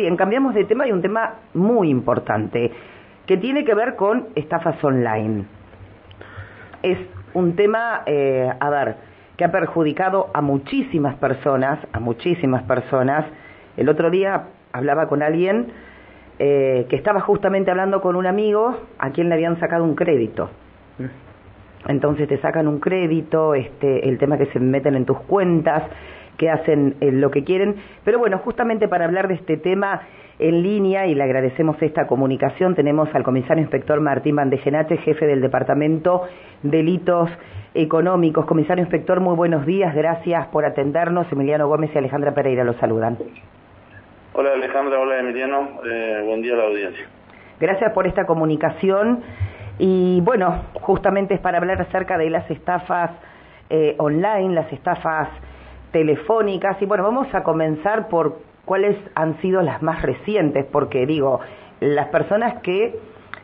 Bien, cambiamos de tema y un tema muy importante que tiene que ver con estafas online. Es un tema, eh, a ver, que ha perjudicado a muchísimas personas, a muchísimas personas. El otro día hablaba con alguien eh, que estaba justamente hablando con un amigo a quien le habían sacado un crédito. Entonces te sacan un crédito, este, el tema que se meten en tus cuentas, que hacen eh, lo que quieren. Pero bueno, justamente para hablar de este tema en línea, y le agradecemos esta comunicación, tenemos al comisario inspector Martín Bandejenache, jefe del Departamento Delitos Económicos. Comisario inspector, muy buenos días, gracias por atendernos. Emiliano Gómez y Alejandra Pereira los saludan. Hola Alejandra, hola Emiliano, eh, buen día a la audiencia. Gracias por esta comunicación. Y bueno, justamente es para hablar acerca de las estafas eh, online, las estafas telefónicas. Y bueno, vamos a comenzar por cuáles han sido las más recientes, porque digo, las personas que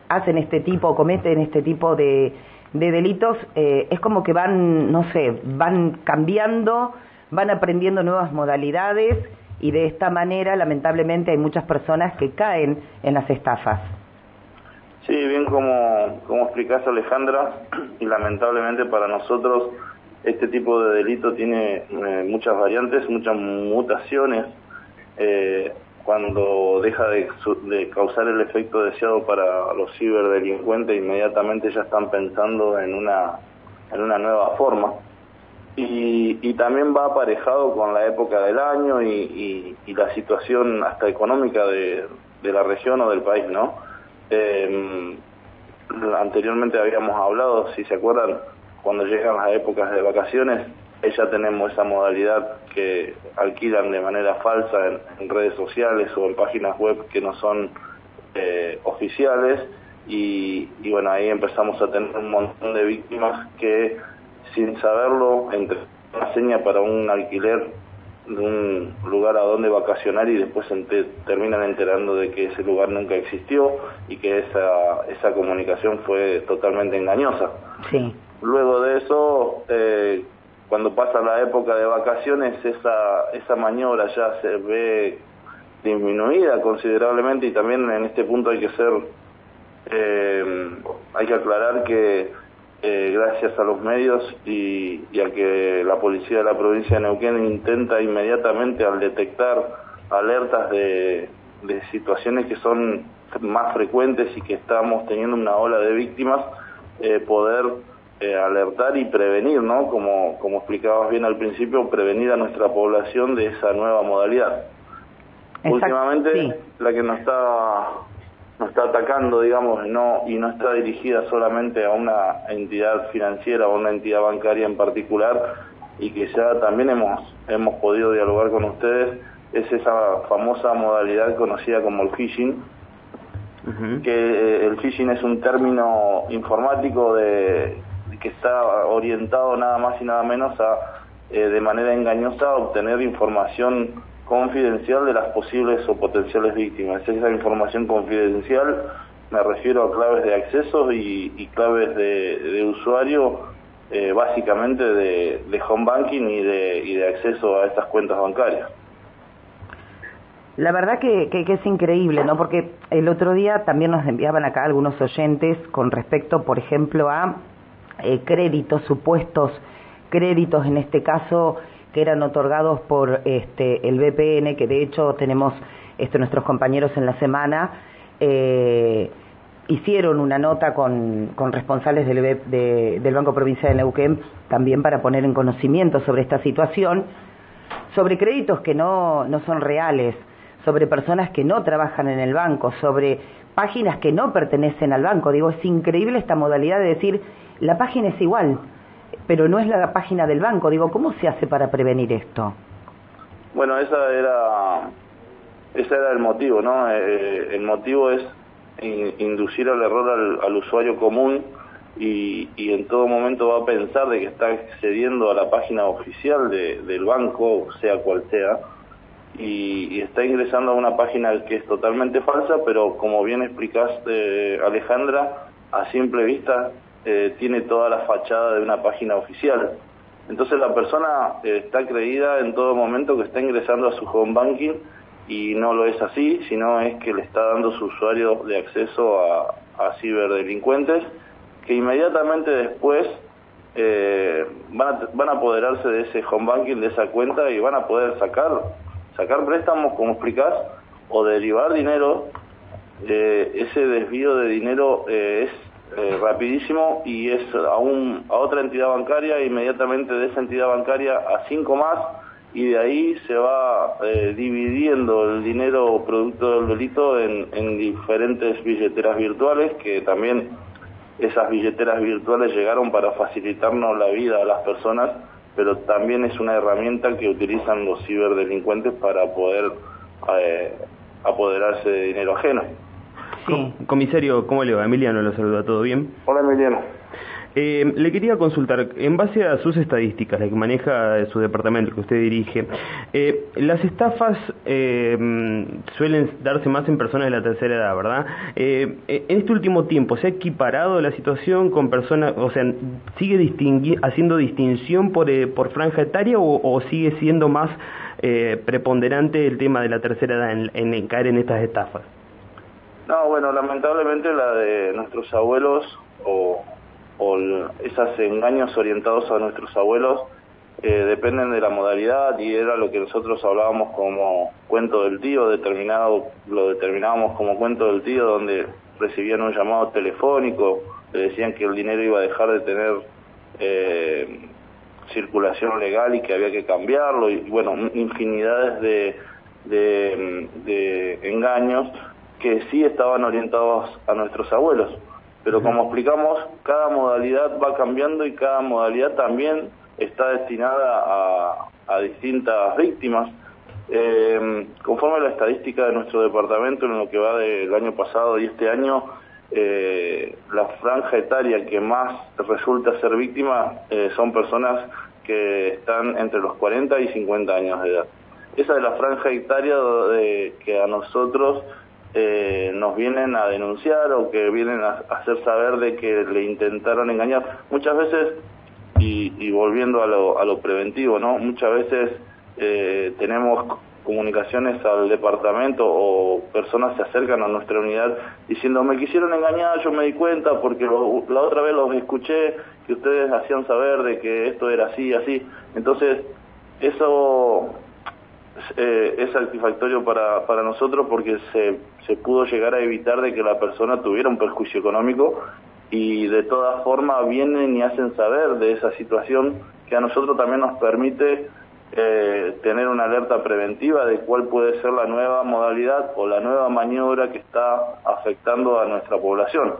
hacen este tipo, cometen este tipo de, de delitos, eh, es como que van, no sé, van cambiando, van aprendiendo nuevas modalidades y de esta manera, lamentablemente, hay muchas personas que caen en las estafas. Sí, bien como, como explicás Alejandra, y lamentablemente para nosotros este tipo de delito tiene eh, muchas variantes, muchas mutaciones. Eh, cuando deja de, de, causar el efecto deseado para los ciberdelincuentes, inmediatamente ya están pensando en una, en una nueva forma. Y, y también va aparejado con la época del año y, y, la situación hasta económica de, de la región o del país, ¿no? Eh, anteriormente habíamos hablado, si se acuerdan, cuando llegan las épocas de vacaciones, ya tenemos esa modalidad que alquilan de manera falsa en, redes sociales o en páginas web que no son eh, oficiales y, bueno, ahí empezamos a tener un montón de víctimas que sin saberlo, entre una seña para un alquiler de un lugar a donde vacacionar y después terminan enterando de que ese lugar nunca existió y que esa, esa comunicación fue totalmente engañosa. Sí. Luego de eso, eh, cuando pasa la época de vacaciones, esa, esa maniobra ya se ve disminuida considerablemente y también en este punto hay que ser, eh, hay que aclarar que eh, gracias a los medios y, y, a que la policía de la provincia de Neuquén intenta inmediatamente al detectar alertas de, de situaciones que son más frecuentes y que estamos teniendo una ola de víctimas, eh, poder eh, alertar y prevenir, ¿no? Como, como explicabas bien al principio, prevenir a nuestra población de esa nueva modalidad. Exacto, Últimamente, sí. la que nos está nos está atacando, digamos, no y no está dirigida solamente a una entidad financiera o una entidad bancaria en particular y que ya también hemos hemos podido dialogar con ustedes es esa famosa modalidad conocida como el phishing, uh -huh. que eh, el phishing es un término informático de que está orientado nada más y nada menos a eh, de manera engañosa obtener información confidencial de las posibles o potenciales víctimas. Esa información confidencial me refiero a claves de acceso y, claves de, usuario, eh, básicamente de, home banking y de, y de acceso a estas cuentas bancarias. La verdad que, es increíble, ¿no? Porque el otro día también nos enviaban acá algunos oyentes con respecto, por ejemplo, a eh, créditos, supuestos créditos, en este caso, que eran otorgados por este, el BPN, que de hecho tenemos este, nuestros compañeros en la semana, eh, hicieron una nota con, con responsables del, de, del Banco Provincial de Neuquén también para poner en conocimiento sobre esta situación, sobre créditos que no, no son reales, sobre personas que no trabajan en el banco, sobre páginas que no pertenecen al banco. Digo, es increíble esta modalidad de decir, la página es igual, pero no es la página del banco. Digo, ¿cómo se hace para prevenir esto? Bueno, esa era, ese era el motivo, ¿no? Eh, el motivo es inducir al error al, usuario común y, y, en todo momento va a pensar de que está accediendo a la página oficial de, del banco, sea cual sea, y, y, está ingresando a una página que es totalmente falsa, pero como bien explicaste, Alejandra, a simple vista eh, tiene toda la fachada de una página oficial. Entonces la persona eh, está creída en todo momento que está ingresando a su home banking y no lo es así, sino es que le está dando su usuario de acceso a, ciberdelincuentes que inmediatamente después eh, van, a, apoderarse de ese home banking, de esa cuenta y van a poder sacar, sacar préstamos, como explicás, o derivar dinero. Ese desvío de dinero es eh, rapidísimo y es a, un, a otra entidad bancaria, inmediatamente de esa entidad bancaria a cinco más y de ahí se va eh, dividiendo el dinero producto del delito en, en diferentes billeteras virtuales que también esas billeteras virtuales llegaron para facilitarnos la vida a las personas, pero también es una herramienta que utilizan los ciberdelincuentes para poder eh, apoderarse de dinero ajeno. Sí. Comisario, ¿cómo le va? Emiliano lo saluda, ¿todo bien? Hola Emiliano. Eh, le quería consultar, en base a sus estadísticas, la que maneja su departamento, que usted dirige, eh, las estafas eh, suelen darse más en personas de la tercera edad, ¿verdad? Eh, en este último tiempo, ¿se ha equiparado la situación con personas, o sea, sigue distingui haciendo distinción por, eh, por franja etaria o, o, sigue siendo más eh, preponderante el tema de la tercera edad en, en, en caer en estas estafas? No, bueno, lamentablemente la de nuestros abuelos o o esos engaños orientados a nuestros abuelos eh, dependen de la modalidad y era lo que nosotros hablábamos como cuento del tío, determinado lo determinábamos como cuento del tío donde recibían un llamado telefónico, le decían que el dinero iba a dejar de tener eh, circulación legal y que había que cambiarlo y bueno, infinidades de, engaños que sí estaban orientados a nuestros abuelos pero como explicamos, cada modalidad va cambiando y cada modalidad también está destinada a, a distintas víctimas. Eh, conforme a la estadística de nuestro departamento en lo que va del año pasado y este año, eh, la franja etaria que más resulta ser víctima eh, son personas que están entre los 40 y 50 años de edad. Esa es la franja etaria de, que a nosotros eh, nos vienen a denunciar o que vienen a, hacer saber de que le intentaron engañar. Muchas veces, y, y volviendo a lo, a lo, preventivo, ¿no? Muchas veces eh, tenemos comunicaciones al departamento o personas se acercan a nuestra unidad diciendo me quisieron engañar, yo me di cuenta porque lo, la otra vez los escuché que ustedes hacían saber de que esto era así, así. Entonces, eso eh, es satisfactorio para, para nosotros porque se, se pudo llegar a evitar de que la persona tuviera un perjuicio económico y de todas formas vienen y hacen saber de esa situación que a nosotros también nos permite eh, tener una alerta preventiva de cuál puede ser la nueva modalidad o la nueva maniobra que está afectando a nuestra población.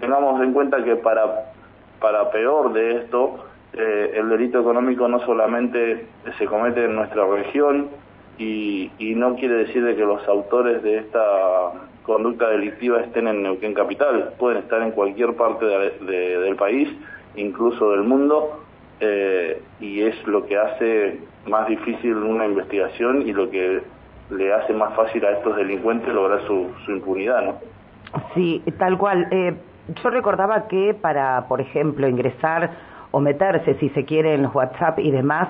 Tengamos en cuenta que para, para peor de esto, eh, el delito económico no solamente se comete en nuestra región y, y, no quiere decir de que los autores de esta conducta delictiva estén en Neuquén Capital, pueden estar en cualquier parte de, de, del país, incluso del mundo, eh, y es lo que hace más difícil una investigación y lo que le hace más fácil a estos delincuentes lograr su, su impunidad, ¿no? Sí, tal cual. Eh, yo recordaba que para, por ejemplo, ingresar o meterse, si se quiere, en los WhatsApp y demás,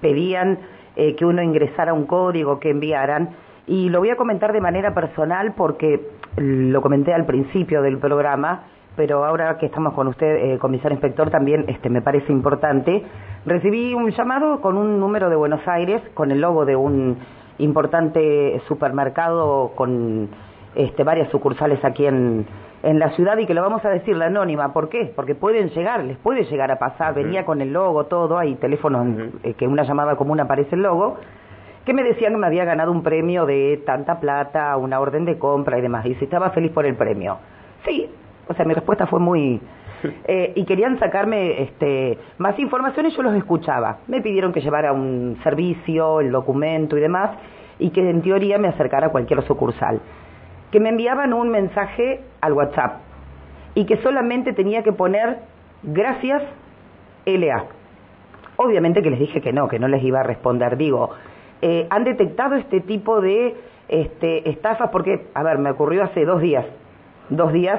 pedían eh, que uno ingresara un código que enviaran. Y lo voy a comentar de manera personal porque lo comenté al principio del programa, pero ahora que estamos con usted, eh, comisario inspector, también este, me parece importante. Recibí un llamado con un número de Buenos Aires, con el logo de un importante supermercado con este, varias sucursales aquí en, en la ciudad y que lo vamos a decir la anónima. ¿Por qué? Porque pueden llegar, les puede llegar a pasar. Venía con el logo, todo, hay teléfonos eh, que una llamada común aparece el logo, que me decían que me había ganado un premio de tanta plata, una orden de compra y demás. Y si estaba feliz por el premio. Sí, o sea, mi respuesta fue muy... Eh, y querían sacarme este, más información y yo los escuchaba. Me pidieron que llevara un servicio, el documento y demás, y que en teoría me acercara a cualquier sucursal que me enviaban un mensaje al WhatsApp y que solamente tenía que poner gracias LA. Obviamente que les dije que no, que no les iba a responder. Digo, eh, han detectado este tipo de este, estafas porque, a ver, me ocurrió hace dos días, dos días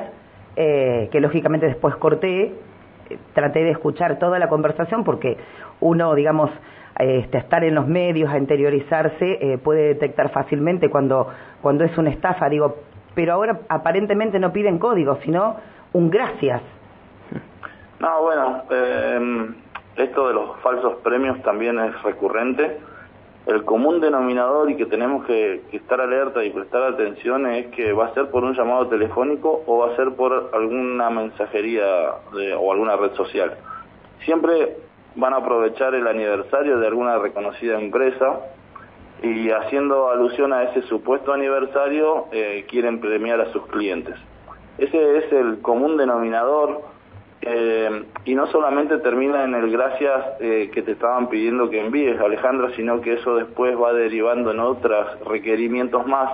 eh, que lógicamente después corté, eh, traté de escuchar toda la conversación porque uno, digamos, este, a estar en los medios, a interiorizarse, eh, puede detectar fácilmente cuando, cuando es una estafa. Digo, pero ahora aparentemente no piden código, sino un gracias. No, bueno, eh, esto de los falsos premios también es recurrente. El común denominador y que tenemos que, estar alerta y prestar atención es que va a ser por un llamado telefónico o va a ser por alguna mensajería o alguna red social. Siempre van a aprovechar el aniversario de alguna reconocida empresa y haciendo alusión a ese supuesto aniversario eh, quieren premiar a sus clientes. Ese es el común denominador eh, y no solamente termina en el gracias eh, que te estaban pidiendo que envíes, Alejandra, sino que eso después va derivando en otros requerimientos más.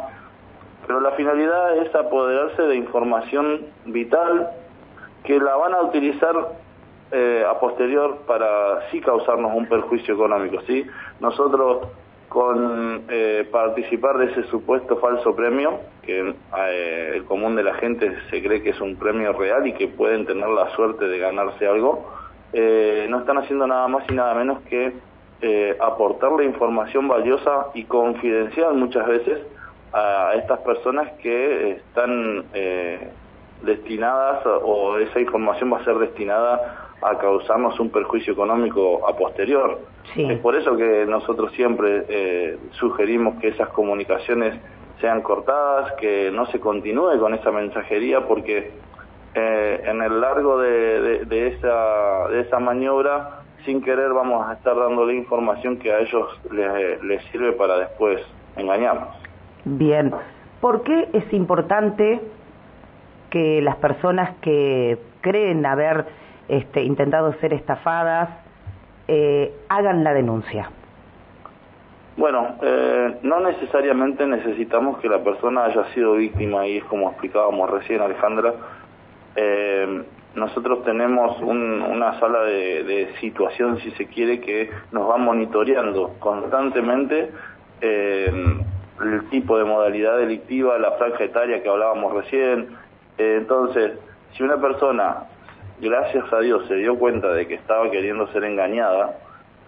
Pero la finalidad es apoderarse de información vital que la van a utilizar eh, a posterior para sí causarnos un perjuicio económico. ¿sí? Nosotros con eh, participar de ese supuesto falso premio, que eh, el común de la gente se cree que es un premio real y que pueden tener la suerte de ganarse algo, no están haciendo nada más y nada menos que aportarle información valiosa y confidencial muchas veces a estas personas que están destinadas o esa información va a ser destinada a causarnos un perjuicio económico a posterior. Es por eso que nosotros siempre eh, sugerimos que esas comunicaciones sean cortadas, que no se continúe con esa mensajería, porque eh, en el largo de, esa, de esa maniobra, sin querer, vamos a estar dándole información que a ellos les, les sirve para después engañarnos. Bien, ¿por qué es importante que las personas que creen haber este, intentado ser estafadas, eh, hagan la denuncia? Bueno, eh, no necesariamente necesitamos que la persona haya sido víctima y es como explicábamos recién Alejandra, eh, nosotros tenemos una sala de, situación, si se quiere, que nos va monitoreando constantemente el tipo de modalidad delictiva, la franja etaria que hablábamos recién. Entonces, si una persona gracias a Dios se dio cuenta de que estaba queriendo ser engañada,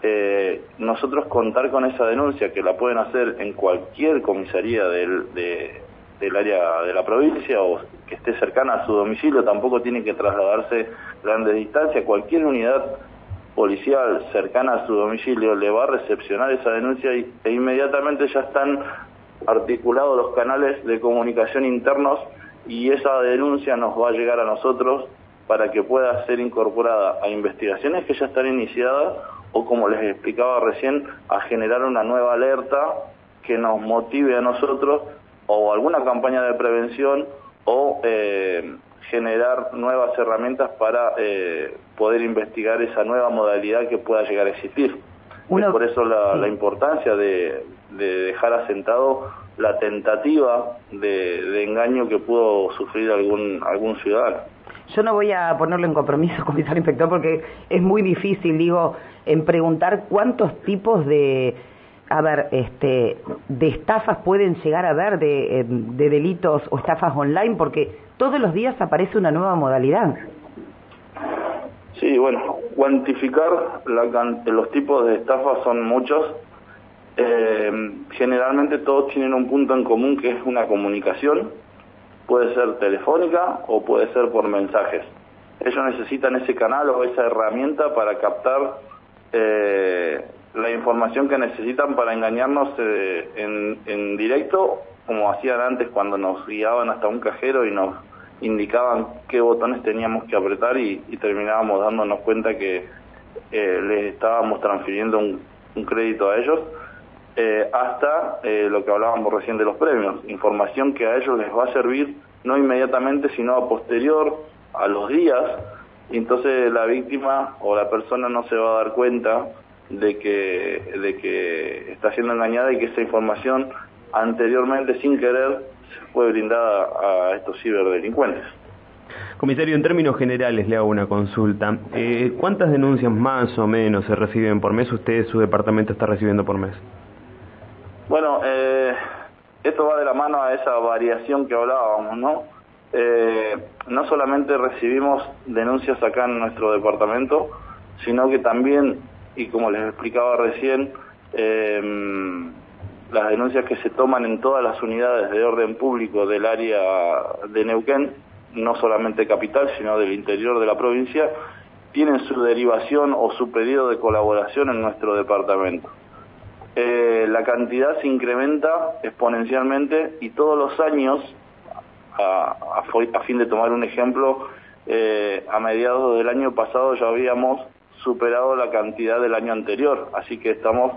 eh, nosotros contar con esa denuncia que la pueden hacer en cualquier comisaría del, del área de la provincia o que esté cercana a su domicilio, tampoco tiene que trasladarse grandes distancias, cualquier unidad policial cercana a su domicilio le va a recepcionar esa denuncia y, e inmediatamente ya están articulados los canales de comunicación internos y esa denuncia nos va a llegar a nosotros para que pueda ser incorporada a investigaciones que ya están iniciadas o, como les explicaba recién, a generar una nueva alerta que nos motive a nosotros o alguna campaña de prevención o eh, generar nuevas herramientas para eh, poder investigar esa nueva modalidad que pueda llegar a existir. por eso la, importancia de, dejar asentado la tentativa de, de engaño que pudo sufrir algún, algún ciudadano. Yo no voy a ponerlo en compromiso, comisario inspector, porque es muy difícil, digo, en preguntar cuántos tipos de, a ver, este, de estafas pueden llegar a haber, de, eh, de delitos o estafas online, porque todos los días aparece una nueva modalidad. Sí, bueno, cuantificar los tipos de estafas son muchos. Eh, generalmente todos tienen un punto en común que es una comunicación puede ser telefónica o puede ser por mensajes. Ellos necesitan ese canal o esa herramienta para captar eh, la información que necesitan para engañarnos eh, en, directo, como hacían antes cuando nos guiaban hasta un cajero y nos indicaban qué botones teníamos que apretar y, terminábamos dándonos cuenta que les estábamos transfiriendo un crédito a ellos eh, hasta eh, lo que hablábamos recién de los premios, información que a ellos les va a servir no inmediatamente, sino a posterior, a los días, y entonces la víctima o la persona no se va a dar cuenta de que, de que está siendo engañada y que esa información anteriormente, sin querer, fue brindada a estos ciberdelincuentes. Comisario, en términos generales le hago una consulta. Eh, ¿Cuántas denuncias más o menos se reciben por mes? ¿Usted, su departamento, está recibiendo por mes? Bueno, eh, esto va de la mano a esa variación que hablábamos, ¿no? Eh, no solamente recibimos denuncias acá en nuestro departamento, sino que también y como les explicaba recién, em, las denuncias que se toman en todas las unidades de orden público del área de Neuquén, no solamente capital, sino del interior de la provincia, tienen su derivación o su pedido de colaboración en nuestro departamento. Eh, la cantidad se incrementa exponencialmente y todos los años, a, fin de tomar un ejemplo, eh, a mediados del año pasado ya habíamos superado la cantidad del año anterior, así que estamos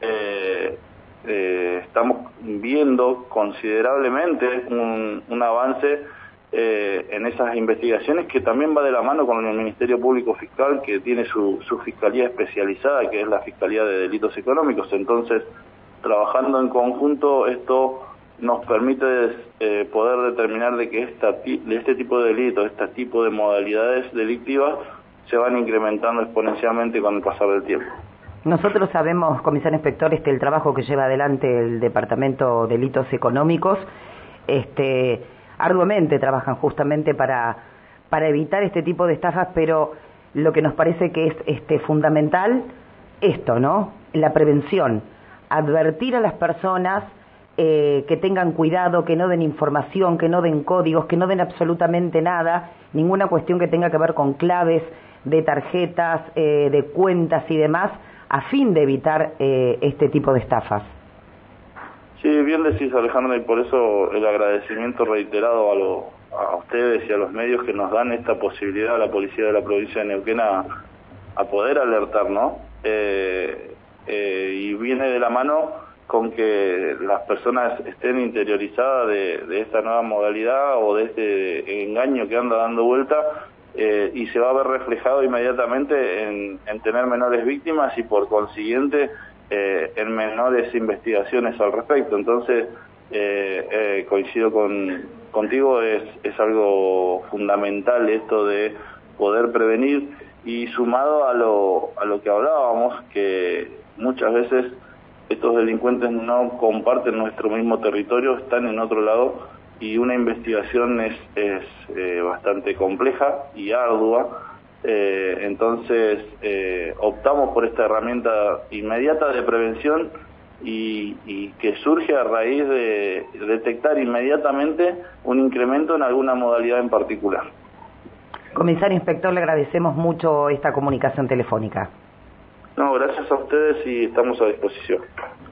eh, eh, estamos viendo considerablemente un, un avance eh, en esas investigaciones que también va de la mano con el Ministerio Público Fiscal que tiene su, su fiscalía especializada que es la Fiscalía de Delitos Económicos entonces trabajando en conjunto esto nos permite eh, poder determinar de que esta, de este tipo de delitos, este tipo de modalidades delictivas se van incrementando exponencialmente con el pasar del tiempo. Nosotros sabemos, comisario inspector, este, el trabajo que lleva adelante el Departamento de Delitos Económicos, este, arduamente trabajan justamente para, para evitar este tipo de estafas, pero lo que nos parece que es este, fundamental, esto, ¿no? La prevención, advertir a las personas eh, que tengan cuidado, que no den información, que no den códigos, que no den absolutamente nada, ninguna cuestión que tenga que ver con claves de tarjetas, eh, de cuentas y demás, a fin de evitar eh, este tipo de estafas. Sí, bien decís Alejandra, y por eso el agradecimiento reiterado a, lo, a ustedes y a los medios que nos dan esta posibilidad a la policía de la provincia de Neuquén a, poder alertar, ¿no? Eh, eh, y viene de la mano con que las personas estén interiorizadas de, esta nueva modalidad o de este engaño que anda dando vuelta eh, y se va a ver reflejado inmediatamente en, tener menores víctimas y por consiguiente eh, en menores investigaciones al respecto. Entonces, eh, coincido con, contigo, es, es algo fundamental esto de poder prevenir y sumado a lo, a lo que hablábamos, que muchas veces estos delincuentes no comparten nuestro mismo territorio, están en otro lado y una investigación es, es eh, bastante compleja y ardua, eh, entonces eh, optamos por esta herramienta inmediata de prevención y, y, que surge a raíz de detectar inmediatamente un incremento en alguna modalidad en particular. Comisario Inspector, le agradecemos mucho esta comunicación telefónica. No, gracias a ustedes y estamos a disposición.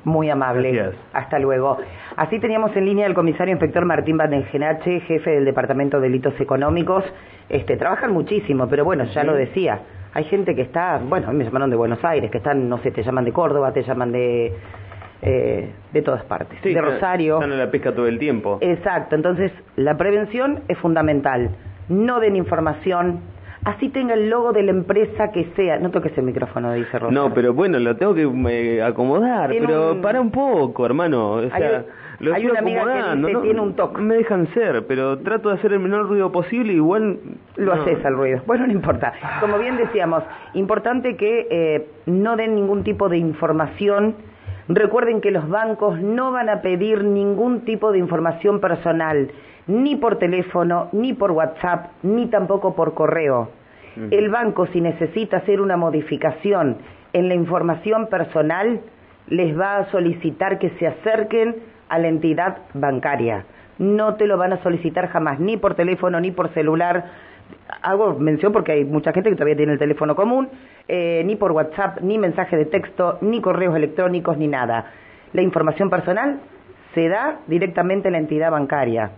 Muy amable. Hasta luego. Así teníamos en línea al comisario inspector Martín Bandengenache, jefe del Departamento de Delitos Económicos. Este, trabajan muchísimo, pero bueno, ya lo decía. Hay gente que está, bueno, a mí me llamaron de Buenos Aires, que están, no sé, te llaman de Córdoba, te llaman de eh, de todas partes, de Rosario. Están en la pesca todo el tiempo. Exacto, entonces la prevención es fundamental. No den información, así tenga el logo de la empresa que sea. No toques el micrófono, dice Rosa. No, pero bueno, lo tengo que eh, acomodar, pero para un poco, hermano. O sea, lo hay una amiga que tiene un toque. Me dejan ser, pero trato de hacer el menor ruido posible, igual... Lo haces al ruido. Bueno, no importa. Como bien decíamos, importante que eh, no den ningún tipo de información. Recuerden que los bancos no van a pedir ningún tipo de información personal ni por teléfono, ni por WhatsApp, ni tampoco por correo. El banco, si necesita hacer una modificación en la información personal, les va a solicitar que se acerquen a la entidad bancaria. No te lo van a solicitar jamás, ni por teléfono, ni por celular. Hago mención porque hay mucha gente que todavía tiene el teléfono común, eh, ni por WhatsApp, ni mensaje de texto, ni correos electrónicos, ni nada. La información personal se da directamente a la entidad bancaria.